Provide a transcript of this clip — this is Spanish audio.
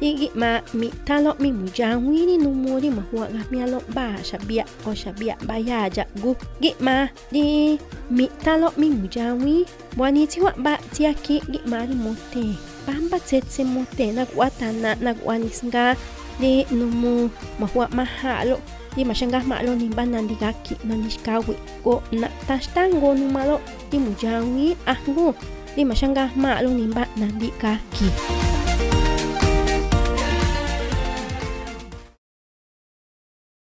igi ma mi talo mi mu jawini numuri ma huwa ga mi alo ba shabia o shabia ba ya gu. Gi ma di mi talo mi mu jangwi. wani ti wa ba ti aki gi ma ri mote bamba tsetse mote na kuatana na kuanis singa di numu ma huwa ma halo di masyanggah maklo nimba nandi gaki nanishkawi ko na tashtango numalo di mujawi ahgu di ma shangga ma maklo nimba nandi gaki